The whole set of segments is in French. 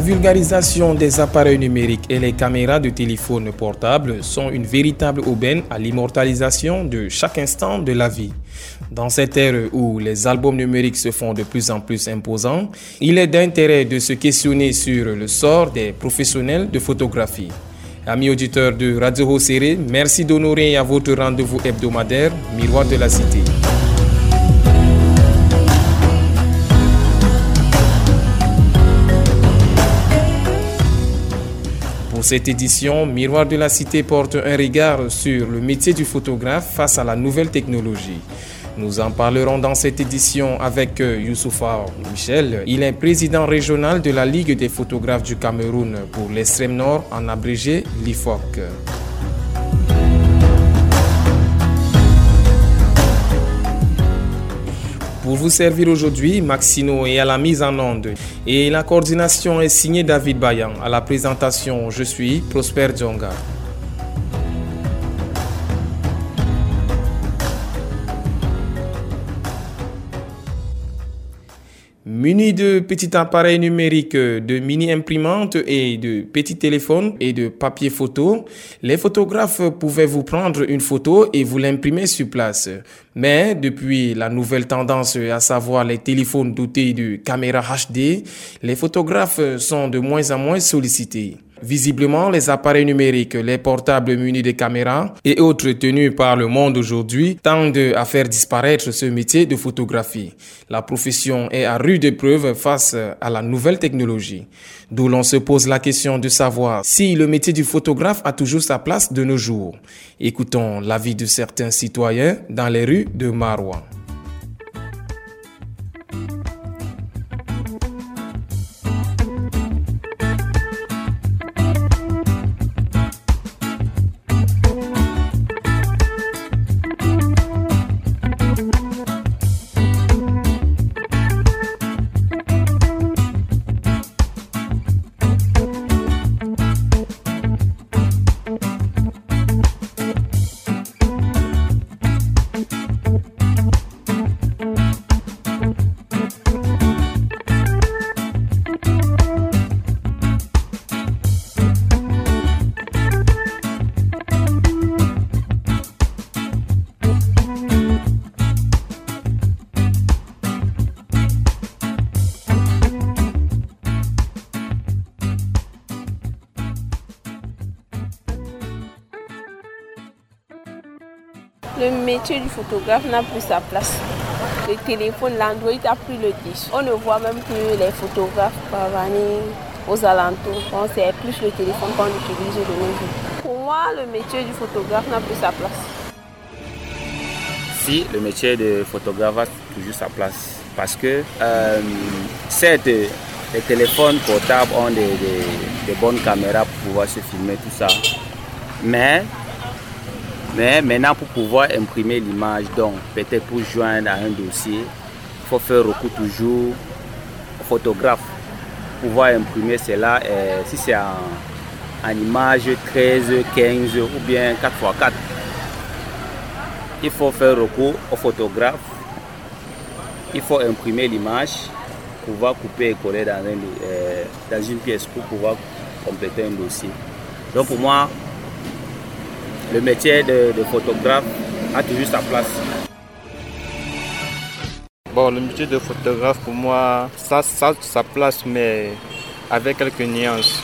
La vulgarisation des appareils numériques et les caméras de téléphone portable sont une véritable aubaine à l'immortalisation de chaque instant de la vie. Dans cette ère où les albums numériques se font de plus en plus imposants, il est d'intérêt de se questionner sur le sort des professionnels de photographie. Amis auditeurs de Radio Serré, merci d'honorer à votre rendez-vous hebdomadaire Miroir de la Cité. Pour cette édition, Miroir de la Cité porte un regard sur le métier du photographe face à la nouvelle technologie. Nous en parlerons dans cette édition avec euh, Youssoufa Michel. Il est président régional de la Ligue des photographes du Cameroun pour l'extrême nord, en abrégé l'IFOC. Pour vous servir aujourd'hui, Maxino est à la mise en onde et la coordination est signée David Bayan. À la présentation, je suis Prosper Djonga. Munis de petits appareils numériques, de mini-imprimantes et de petits téléphones et de papier photo, les photographes pouvaient vous prendre une photo et vous l'imprimer sur place. Mais depuis la nouvelle tendance, à savoir les téléphones dotés de caméras HD, les photographes sont de moins en moins sollicités. Visiblement, les appareils numériques, les portables munis de caméras et autres tenus par le monde aujourd'hui tendent à faire disparaître ce métier de photographie. La profession est à rude épreuve face à la nouvelle technologie. D'où l'on se pose la question de savoir si le métier du photographe a toujours sa place de nos jours. Écoutons l'avis de certains citoyens dans les rues de Marois. Métier du photographe n'a plus sa place. Le téléphone, l'Android a pris le dessus. On ne voit même plus les photographes parvenir aux alentours. c'est plus le téléphone qu'on utilise de nos jours. Pour moi, le métier du photographe n'a plus sa place. Si, le métier de photographe a toujours sa place. Parce que, euh, certes, les téléphones portables ont des, des bonnes caméras pour pouvoir se filmer, tout ça. Mais mais maintenant, pour pouvoir imprimer l'image, donc peut-être pour joindre à un dossier, il faut faire recours toujours au photographe. Pour pouvoir imprimer cela, euh, si c'est en, image 13, 15 ou bien 4x4, il faut faire recours au photographe. Il faut imprimer l'image, pouvoir couper et coller dans, euh, dans une pièce pour pouvoir compléter un dossier. Donc pour moi, le métier de, photographe a toujours sa place. Bon, le métier de photographe, pour moi, ça, ça sa place, mais avec quelques nuances.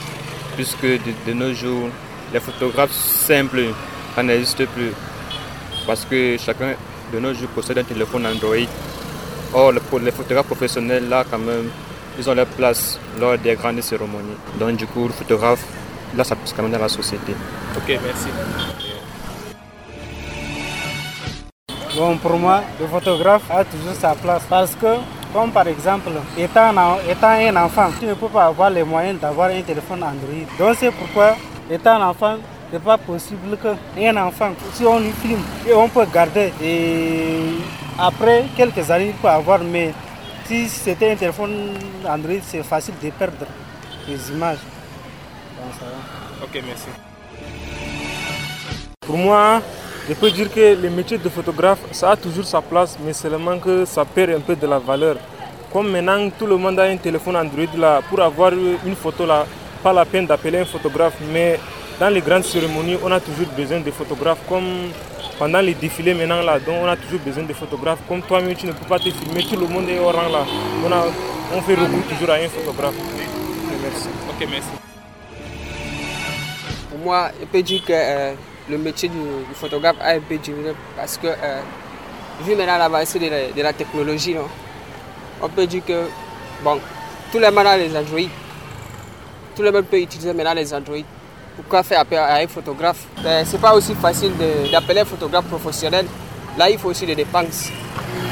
Puisque de, nos jours, les photographes simples, ça n'existe plus. Parce que chacun de nos jours possède un téléphone Android. Or, les photographes professionnels, là, quand même, ils ont leur place lors des grandes cérémonies. Donc, du coup, le photographe, là, ça pousse quand même dans la société. Ok, merci. Bon, pour moi, le photographe a toujours sa place parce que, comme par exemple, étant, étant un enfant, tu ne peux pas avoir les moyens d'avoir un téléphone Android. Donc c'est pourquoi, étant un enfant, ce n'est pas possible qu'un enfant, si on lui filme, et on peut garder, et après quelques années, il peut avoir, mais si c'était un téléphone Android, c'est facile de perdre les images. Ok, merci. Pour moi, je peux dire que le métier de photographe, ça a toujours sa place, mais seulement que ça perd un peu de la valeur. Comme maintenant tout le monde a un téléphone Android là, pour avoir une photo là, pas la peine d'appeler un photographe, mais dans les grandes cérémonies, on a toujours besoin de photographes. Comme pendant les défilés maintenant là, donc on a toujours besoin de photographes. Comme toi-même, tu ne peux pas te filmer, tout le monde est au rang là. On, a, on fait recours toujours à un photographe. merci. Ok, merci. Pour moi, je peux dire que euh, le métier du, photographe a un peu diminué parce que, euh, vu maintenant l'avancée de, la technologie, non, on peut dire que, bon, tout le monde a les Android. Tout le monde peut utiliser maintenant les Android. Pourquoi faire appel à un photographe? Ben, Ce n'est pas aussi facile d'appeler un photographe professionnel. Là, il faut aussi des dépenses.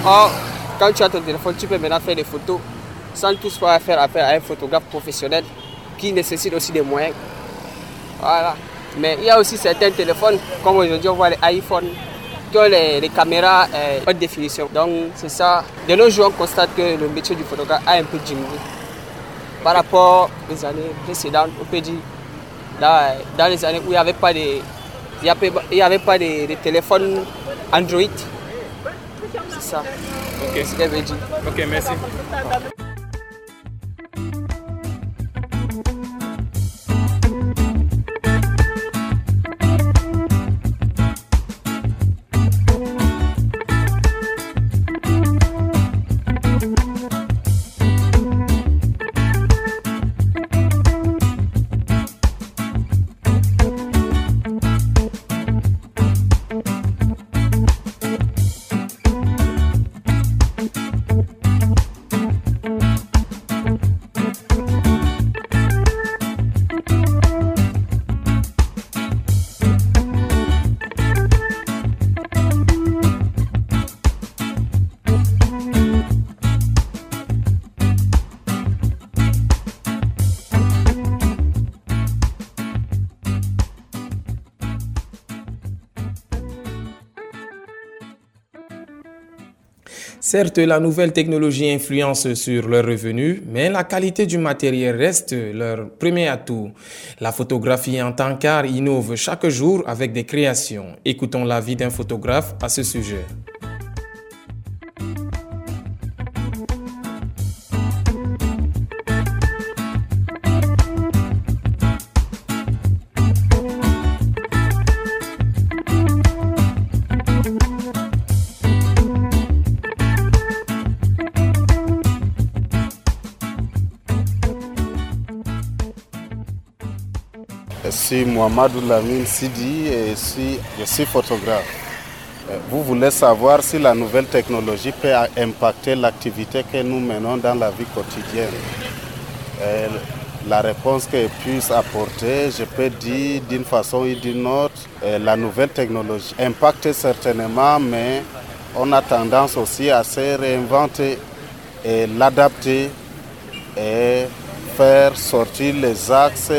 Or, quand tu as ton téléphone, tu peux maintenant faire des photos sans tout faire appel à un photographe professionnel qui nécessite aussi des moyens. Voilà. Mais il y a aussi certains téléphones, comme aujourd'hui on voit les iPhones, qui ont les, caméras euh, haute définition. Donc c'est ça. De nos jours, on constate que le métier du photographe a un peu diminué. Par rapport aux années précédentes, on peut dire, là, dans les années où il n'y avait pas de, il y avait pas de, téléphones Android. C'est ça. Ok. ce qu'elle veut dire. Ok, merci. Certes, la nouvelle technologie influence sur leurs revenus, mais la qualité du matériel reste leur premier atout. La photographie en tant qu'art innove chaque jour avec des créations. Écoutons l'avis d'un photographe à ce sujet. Suis Mohamedou Lamine Sidi et je suis photographe. Euh, vous voulez savoir si la nouvelle technologie peut impacter l'activité que nous menons dans la vie quotidienne. Euh, la réponse que je puisse apporter, je peux dire d'une façon ou d'une autre, euh, la nouvelle technologie impacte certainement, mais on a tendance aussi à se réinventer et l'adapter et faire sortir les axes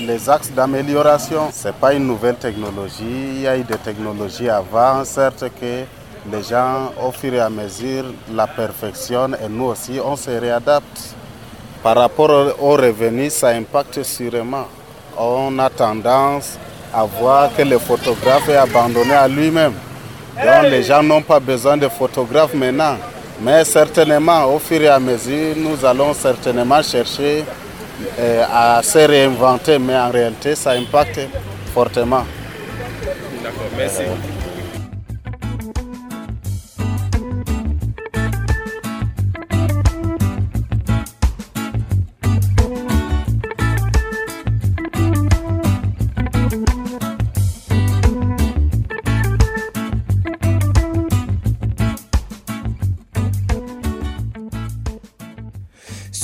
les axes d'amélioration, ce n'est pas une nouvelle technologie. Il y a eu des technologies avant, certes que les gens, au fur et à mesure, la perfectionnent et nous aussi, on se réadapte. Par rapport aux revenus, ça impacte sûrement. On a tendance à voir que le photographe est abandonné à lui-même. Donc les gens n'ont pas besoin de photographes maintenant. Mais certainement, au fur et à mesure, nous allons certainement chercher à se réinventer, mais en réalité, ça impacte fortement. D'accord, merci.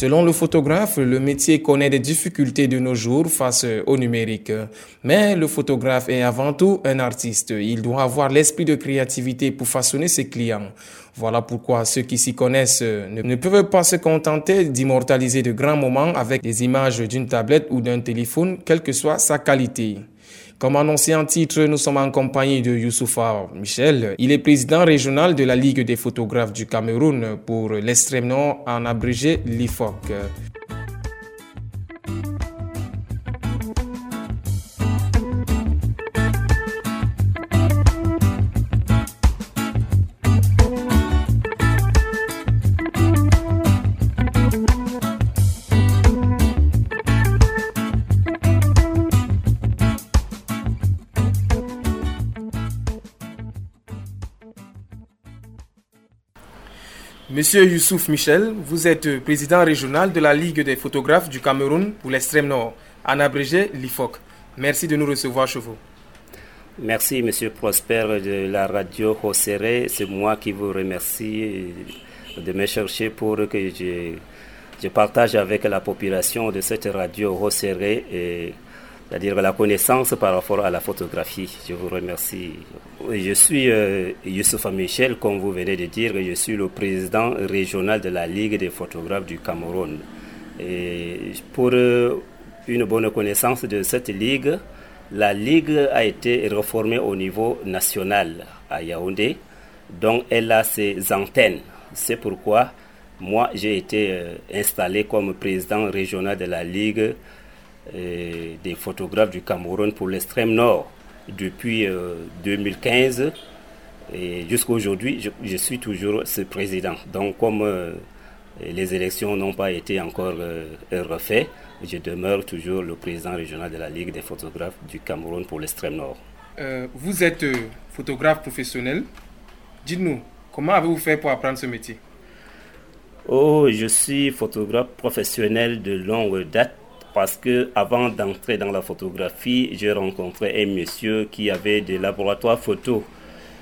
Selon le photographe, le métier connaît des difficultés de nos jours face au numérique. Mais le photographe est avant tout un artiste. Il doit avoir l'esprit de créativité pour façonner ses clients. Voilà pourquoi ceux qui s'y connaissent ne, peuvent pas se contenter d'immortaliser de grands moments avec des images d'une tablette ou d'un téléphone, quelle que soit sa qualité. Comme annoncé en titre, nous sommes en compagnie de Youssoufa Michel. Il est président régional de la Ligue des photographes du Cameroun pour l'extrême nom en abrégé l'IFOC. Monsieur Youssouf Michel, vous êtes président régional de la Ligue des photographes du Cameroun pour l'extrême nord, en abrégé l'IFOC. Merci de nous recevoir chez vous. Merci, Monsieur Prosper de la radio Hosséré. C'est moi qui vous remercie de me chercher pour que je, partage avec la population de cette radio Hosséré et c'est-à-dire la connaissance par rapport à la photographie. Je vous remercie. Je suis euh, Youssoufa Michel, comme vous venez de dire, je suis le président régional de la Ligue des photographes du Cameroun. Pour euh, une bonne connaissance de cette ligue, la ligue a été reformée au niveau national à Yaoundé, donc elle a ses antennes. C'est pourquoi moi j'ai été euh, installé comme président régional de la ligue des photographes du Cameroun pour l'extrême nord depuis 2015 euh, et jusqu'à aujourd'hui, je, suis toujours ce président. Donc comme euh, les élections n'ont pas été encore euh, refaites, je demeure toujours le président régional de la Ligue des photographes du Cameroun pour l'extrême nord. vous êtes photographe professionnel. Dites-nous, comment avez-vous fait pour apprendre ce métier? Oh, je suis photographe professionnel de longue date parce que avant d'entrer dans la photographie, j'ai rencontré un monsieur qui avait des laboratoires photo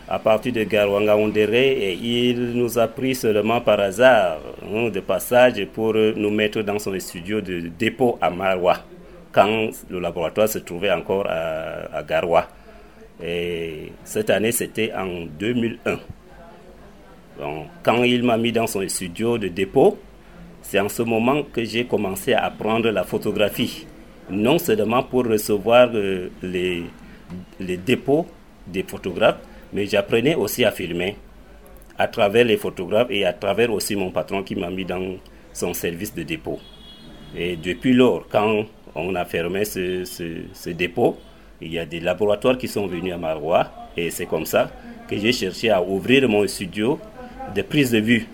à partir de Garwanga et il nous a pris seulement par hasard hein, de passage pour nous mettre dans son studio de dépôt à Marwa quand le laboratoire se trouvait encore à, à Garoua. Et cette année, c'était en 2001. Donc, quand il m'a mis dans son studio de dépôt, c'est en ce moment que j'ai commencé à apprendre la photographie. Non seulement pour recevoir euh, les, les dépôts des photographes, mais j'apprenais aussi à filmer à travers les photographes et à travers aussi mon patron qui m'a mis dans son service de dépôt. Et depuis lors, quand on a fermé ce, ce, dépôt, il y a des laboratoires qui sont venus à Marois et c'est comme ça que j'ai cherché à ouvrir mon studio de prise de vue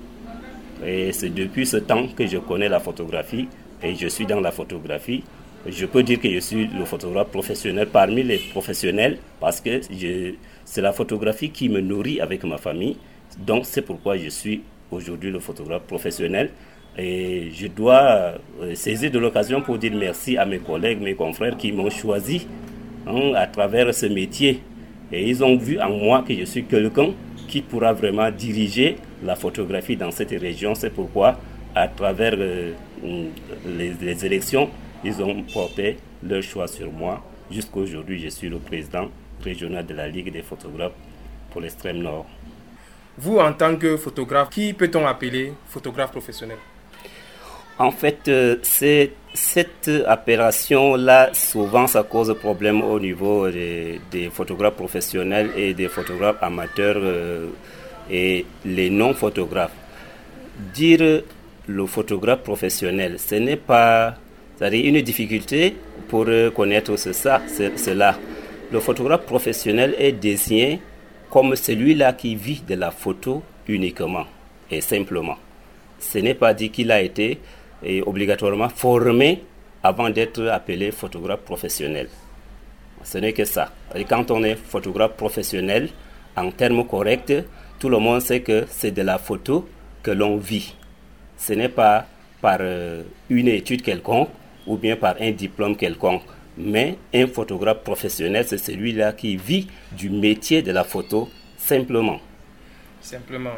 et c'est depuis ce temps que je connais la photographie et je suis dans la photographie. Je peux dire que je suis le photographe professionnel parmi les professionnels parce que c'est la photographie qui me nourrit avec ma famille. Donc c'est pourquoi je suis aujourd'hui le photographe professionnel. Et je dois euh, saisir de l'occasion pour dire merci à mes collègues, mes confrères qui m'ont choisi hein, à travers ce métier. Et ils ont vu en moi que je suis quelqu'un qui pourra vraiment diriger la photographie dans cette région. C'est pourquoi, à travers euh, les, élections, ils ont porté leur choix sur moi. Jusqu'à aujourd'hui, je suis le président régional de la Ligue des photographes pour l'extrême nord. Vous, en tant que photographe, qui peut-on appeler photographe professionnel? En fait, euh, c'est cette appellation-là, souvent, ça cause problème au niveau des, photographes professionnels et des photographes amateurs. Euh, et les non-photographes. Dire le photographe professionnel, ce n'est pas une difficulté pour connaître ça, cela. Le photographe professionnel est désigné comme celui-là qui vit de la photo uniquement et simplement. Ce n'est pas dit qu'il a été obligatoirement formé avant d'être appelé photographe professionnel. Ce n'est que ça. Et quand on est photographe professionnel, en termes corrects, tout le monde sait que c'est de la photo que l'on vit. Ce n'est pas par euh, une étude quelconque ou bien par un diplôme quelconque. Mais un photographe professionnel, c'est celui-là qui vit du métier de la photo simplement. Simplement.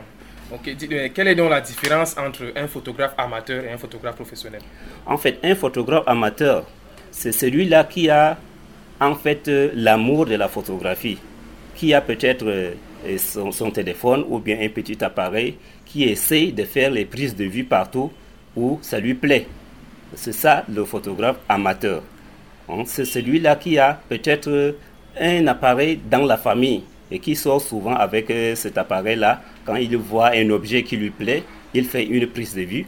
Ok, euh, quelle est donc la différence entre un photographe amateur et un photographe professionnel? En fait, un photographe amateur, c'est celui-là qui a en fait euh, l'amour de la photographie, qui a peut-être son, téléphone ou bien un petit appareil qui essaie de faire les prises de vue partout où ça lui plaît. C'est ça le photographe amateur. Hein, c'est celui-là qui a peut-être un appareil dans la famille et qui sort souvent avec euh, cet appareil-là. Quand il voit un objet qui lui plaît, il fait une prise de vue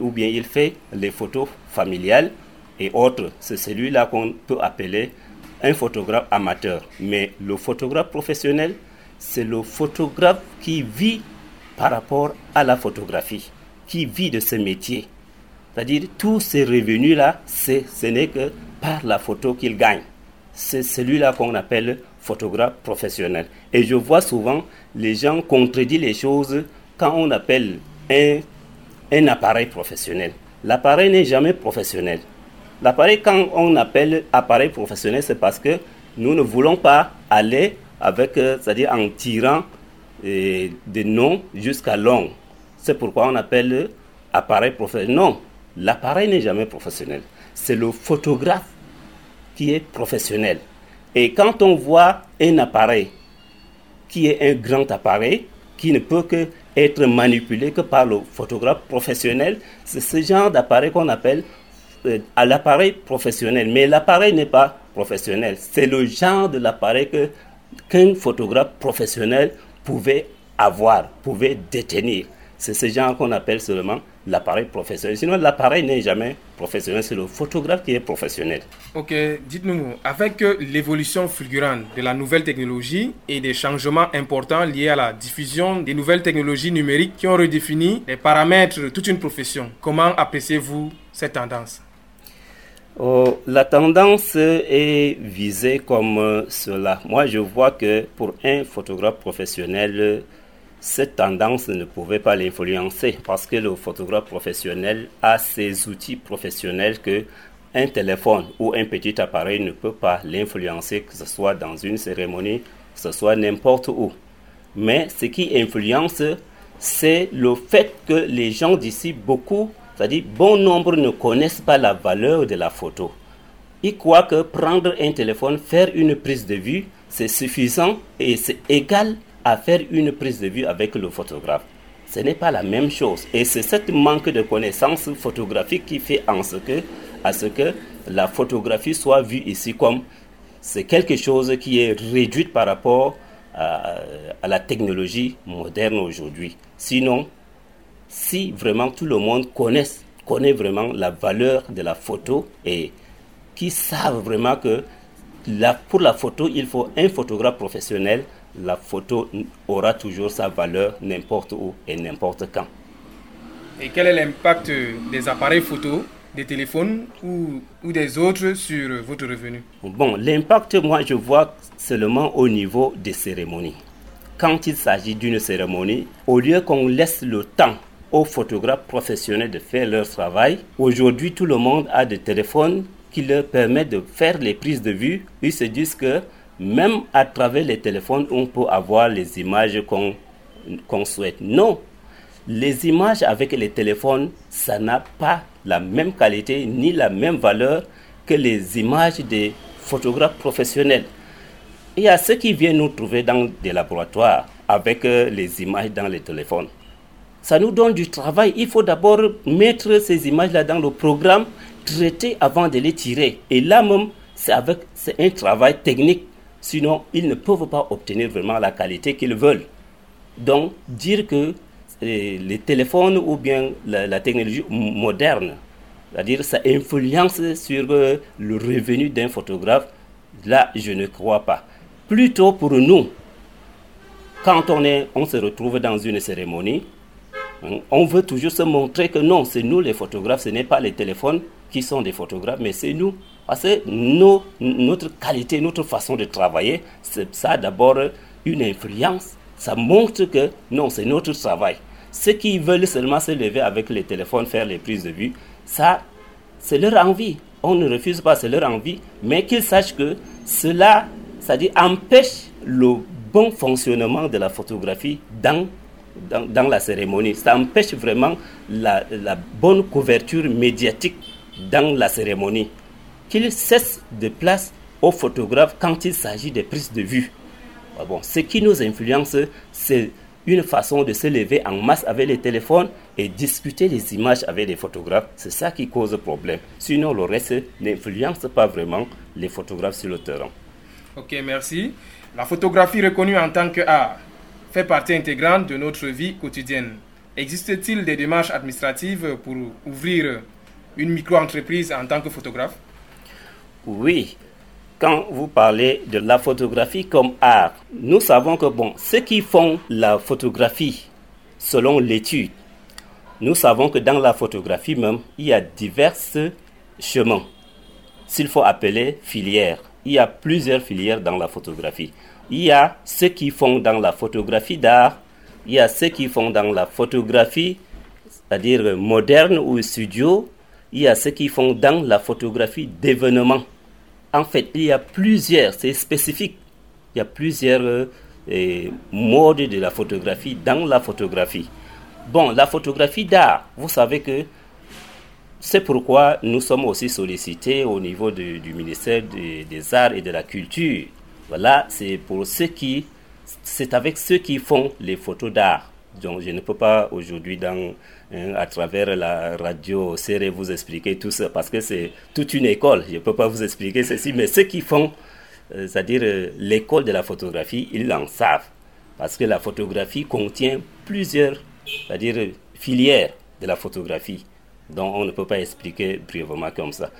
ou bien il fait les photos familiales et autres. C'est celui-là qu'on peut appeler un photographe amateur. Mais le photographe professionnel, c'est le photographe qui vit par rapport à la photographie, qui vit de ce métier. C'est-à-dire, tous ces revenus-là, ce n'est que par la photo qu'il gagne. C'est celui-là qu'on appelle photographe professionnel. Et je vois souvent les gens contredire les choses quand on appelle un, un appareil professionnel. L'appareil n'est jamais professionnel. L'appareil, quand on appelle appareil professionnel, c'est parce que nous ne voulons pas aller avec, euh, c'est-à-dire en tirant euh, des noms jusqu'à long. C'est pourquoi on appelle appareil professionnel. Non, l'appareil n'est jamais professionnel. C'est le photographe qui est professionnel. Et quand on voit un appareil qui est un grand appareil, qui ne peut que être manipulé que par le photographe professionnel, c'est ce genre d'appareil qu'on appelle euh, à l'appareil professionnel. Mais l'appareil n'est pas professionnel. C'est le genre de l'appareil que qu'un photographe professionnel pouvait avoir, pouvait détenir. C'est ce genre qu'on appelle seulement l'appareil professionnel. Sinon, l'appareil n'est jamais professionnel, c'est le photographe qui est professionnel. Ok, dites-nous, avec euh, l'évolution fulgurante de la nouvelle technologie et des changements importants liés à la diffusion des nouvelles technologies numériques qui ont redéfini les paramètres de toute une profession, comment appréciez-vous cette tendance? Oh, la tendance est visée comme euh, cela. Moi, je vois que pour un photographe professionnel, cette tendance ne pouvait pas l'influencer parce que le photographe professionnel a ses outils professionnels que un téléphone ou un petit appareil ne peut pas l'influencer, que ce soit dans une cérémonie, que ce soit n'importe où. Mais ce qui influence, c'est le fait que les gens d'ici, beaucoup, c'est-à-dire bon nombre ne connaissent pas la valeur de la photo. Ils croient que prendre un téléphone, faire une prise de vue, c'est suffisant et c'est égal à faire une prise de vue avec le photographe. Ce n'est pas la même chose. Et c'est ce manque de connaissances photographiques qui fait en ce que, à ce que la photographie soit vue ici comme c'est quelque chose qui est réduit par rapport à la technologie moderne aujourd'hui. Sinon, si vraiment tout le monde connaît, connaît vraiment la valeur de la photo et qui savent vraiment que la, pour la photo, il faut un photographe professionnel, la photo aura toujours sa valeur n'importe où et n'importe quand. Et quel est l'impact des appareils photo, des téléphones ou, ou des autres sur votre revenu? Bon, l'impact, moi, je vois seulement au niveau des cérémonies. Quand il s'agit d'une cérémonie, au lieu qu'on laisse le temps aux photographes professionnels de faire leur travail, aujourd'hui, tout le monde a des téléphones qui leur permettent de faire les prises de vue. Ils se disent que même à travers les téléphones, on peut avoir les images qu'on qu'on souhaite. Non, les images avec les téléphones, ça n'a pas la même qualité ni la même valeur que les images des photographes professionnels. Il y a ceux qui viennent nous trouver dans des laboratoires avec euh, les images dans les téléphones. Ça nous donne du travail. Il faut d'abord mettre ces images-là dans le programme, traiter avant de les tirer. Et là même, c'est avec c'est un travail technique. Sinon, ils ne peuvent pas obtenir vraiment la qualité qu'ils veulent. Donc, dire que eh, les téléphones ou bien la, technologie moderne, c'est-à-dire ça influence sur euh, le revenu d'un photographe, là, je ne crois pas. Plutôt pour nous, quand on, est, on se retrouve dans une cérémonie, on veut toujours se montrer que non, c'est nous les photographes, ce n'est pas les téléphones qui sont des photographes, mais c'est nous. Parce que nos, notre qualité, notre façon de travailler, c'est ça d'abord une influence. Ça montre que non, c'est notre travail. Ceux qui veulent seulement se lever avec les téléphones, faire les prises de vue, ça, c'est leur envie. On ne refuse pas, c'est leur envie, mais qu'ils sachent que cela, ça dit, empêche le bon fonctionnement de la photographie dans, dans, la cérémonie. Ça empêche vraiment la, bonne couverture médiatique dans la cérémonie. Qu'ils cessent de place aux photographes quand il s'agit des prises de vue. Ah bon, ce qui nous influence, c'est une façon de se lever en masse avec les téléphones et discuter les images avec les photographes. C'est ça qui cause problème. Sinon, le reste n'influence pas vraiment les photographes sur le terrain. Ok, merci. La photographie reconnue en tant qu'art fait partie intégrante de notre vie quotidienne. Existe-t-il des démarches administratives pour ouvrir une micro-entreprise en tant que photographe? Oui, quand vous parlez de la photographie comme art, nous savons que bon, ceux qui font la photographie selon l'étude, nous savons que dans la photographie même, il y a divers chemins, s'il faut appeler filières. Il y a plusieurs filières dans la photographie. Il y a ceux qui font dans la photographie d'art, il y a ceux qui font dans la photographie c'est-à-dire moderne ou studio, il y a ceux qui font dans la photographie d'événements. En fait, il y a plusieurs, c'est spécifique. Il y a plusieurs euh, modes de la photographie dans la photographie. Bon, la photographie d'art, vous savez que c'est pourquoi nous sommes aussi sollicités au niveau du ministère des, Arts et de la Culture. Voilà, c'est pour ceux qui, c'est avec ceux qui font les photos d'art. Donc, je ne peux pas aujourd'hui, dans, hein, à travers la radio serré, vous expliquer tout ça parce que c'est toute une école. Je ne peux pas vous expliquer ceci, mais ceux qui font, euh, c'est-à-dire euh, l'école de la photographie, ils en savent parce que la photographie contient plusieurs, c'est-à-dire filières de la photographie. Donc, on ne peut pas expliquer brièvement comme ça.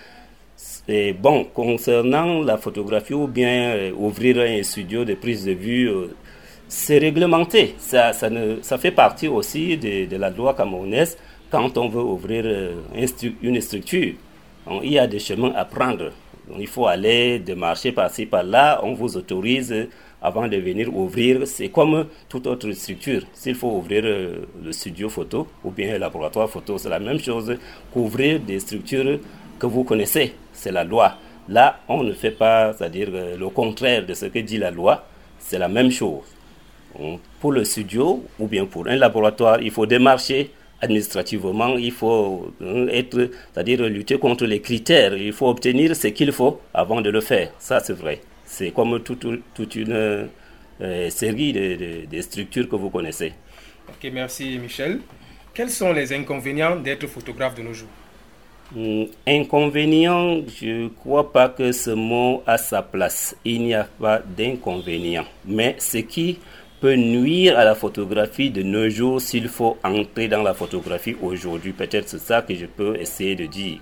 Et bon, concernant la photographie ou bien euh, ouvrir un studio de prise de vue c'est réglementé. Ça, ça, ne, ça, fait partie aussi de, la loi camerounaise quand on veut ouvrir euh, une structure. il y a des chemins à prendre. il faut aller démarcher par-ci, par-là. On vous autorise avant de venir ouvrir. C'est comme toute autre structure. S'il faut ouvrir euh, le studio photo ou bien le laboratoire photo, c'est la même chose qu'ouvrir des structures que vous connaissez. C'est la loi. Là, on ne fait pas, c'est-à-dire euh, le contraire de ce que dit la loi. C'est la même chose. Pour le studio ou bien pour un laboratoire, il faut démarcher administrativement, il faut hein, être, c'est-à-dire lutter contre les critères, il faut obtenir ce qu'il faut avant de le faire. Ça, c'est vrai. C'est comme toute, toute une euh, série de, de, structures que vous connaissez. Ok, merci Michel. Quels sont les inconvénients d'être photographe de nos jours? Inconvénient, je ne crois pas que ce mot a sa place. Il n'y a pas d'inconvénient. Mais ce qui peut nuire à la photographie de nos jours s'il faut entrer dans la photographie aujourd'hui. Peut-être c'est ça que je peux essayer de dire.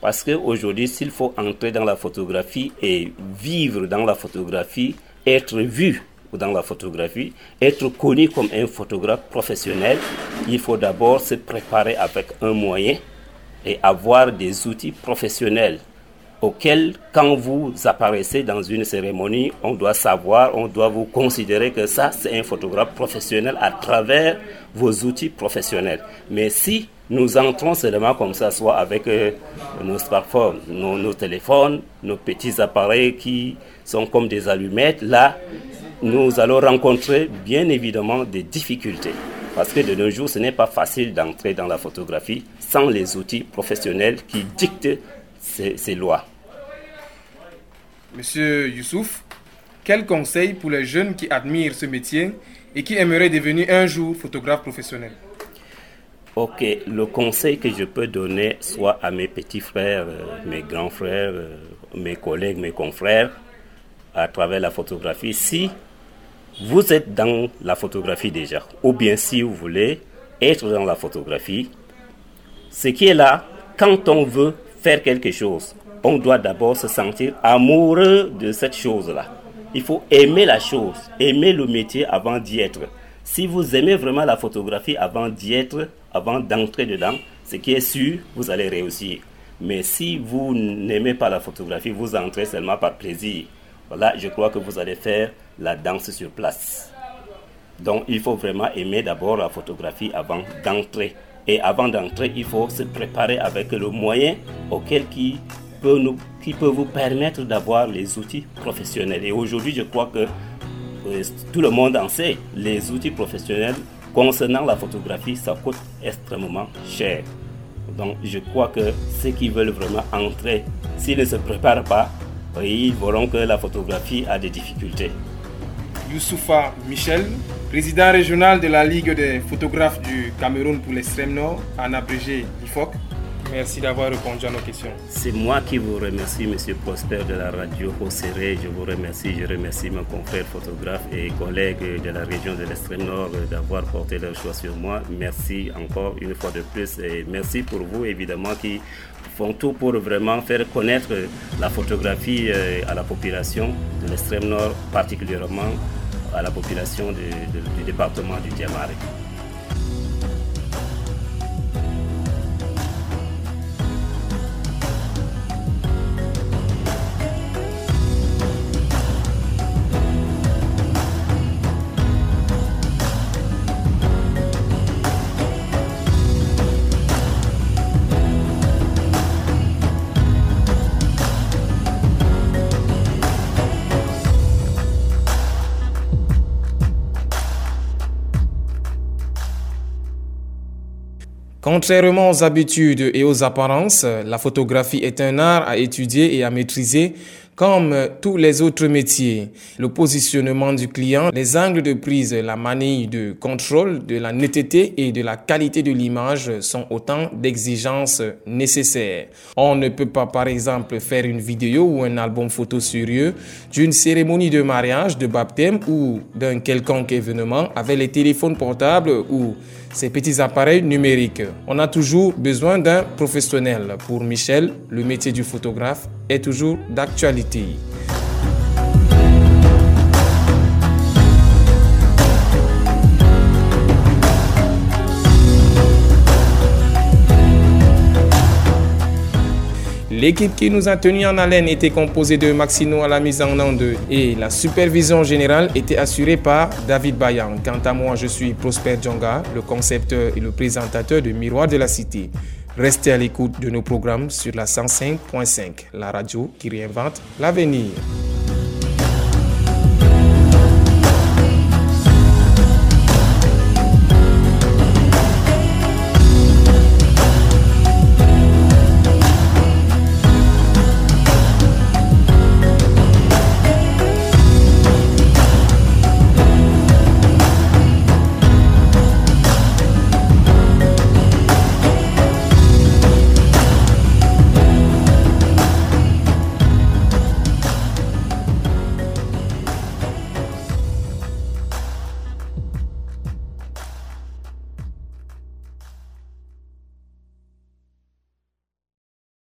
Parce qu'aujourd'hui, s'il faut entrer dans la photographie et vivre dans la photographie, être vu dans la photographie, être connu comme un photographe professionnel, il faut d'abord se préparer avec un moyen et avoir des outils professionnels auquel, quand vous apparaissez dans une cérémonie, on doit savoir, on doit vous considérer que ça, c'est un photographe professionnel à travers vos outils professionnels. Mais si nous entrons seulement comme ça, soit avec euh, nos smartphones, nos, téléphones, nos petits appareils qui sont comme des allumettes, là, nous allons rencontrer bien évidemment des difficultés. Parce que de nos jours, ce n'est pas facile d'entrer dans la photographie sans les outils professionnels qui dictent ces, lois. Monsieur Youssouf, quel conseil pour les jeunes qui admirent ce métier et qui aimeraient devenir un jour photographe professionnel Ok, le conseil que je peux donner soit à mes petits frères, euh, mes grands frères, euh, mes collègues, mes confrères, à travers la photographie, si vous êtes dans la photographie déjà, ou bien si vous voulez être dans la photographie, ce qui est là, quand on veut faire quelque chose, on doit d'abord se sentir amoureux de cette chose-là. Il faut aimer la chose, aimer le métier avant d'y être. Si vous aimez vraiment la photographie avant d'y être, avant d'entrer dedans, ce qui est sûr, vous allez réussir. Mais si vous n'aimez pas la photographie, vous entrez seulement par plaisir. Voilà, je crois que vous allez faire la danse sur place. Donc, il faut vraiment aimer d'abord la photographie avant d'entrer. Et avant d'entrer, il faut se préparer avec le moyen auquel qui peut, nous, qui peut vous permettre d'avoir les outils professionnels. Et aujourd'hui, je crois que euh, tout le monde en sait, les outils professionnels concernant la photographie, ça coûte extrêmement cher. Donc je crois que ceux qui veulent vraiment entrer, s'ils ne se préparent pas, ils verront que la photographie a des difficultés. Youssoufa Michel, président régional de la Ligue des photographes du Cameroun pour l'extrême nord, en abrégé IFOC. Merci d'avoir répondu à nos questions. C'est moi qui vous remercie, Monsieur Prosper de la radio Serré. Je vous remercie, je remercie mes confrères photographes et collègues de la région de l'extrême nord d'avoir porté leur choix sur moi. Merci encore une fois de plus et merci pour vous, évidemment, qui font tout pour vraiment faire connaître la photographie euh, à la population de l'extrême nord, particulièrement à la population du département du Diamare. Contrairement aux habitudes et aux apparences, la photographie est un art à étudier et à maîtriser comme tous les autres métiers, le positionnement du client, les angles de prise, la manille de contrôle de la netteté et de la qualité de l'image sont autant d'exigences nécessaires. On ne peut pas, par exemple, faire une vidéo ou un album photo sérieux d'une cérémonie de mariage, de baptême ou d'un quelconque événement avec les téléphones portables ou ces petits appareils numériques. On a toujours besoin d'un professionnel. Pour Michel, le métier du photographe est toujours d'actualité. L'équipe qui nous a tenus en haleine était composée de Maxino à la mise en onde et la supervision générale était assurée par David Bayan. Quant à moi, je suis Prosper Djonga, le concepteur et le présentateur de Miroir de la Cité. Restez à l'écoute de nos programmes sur la 105.5, la radio qui réinvente l'avenir.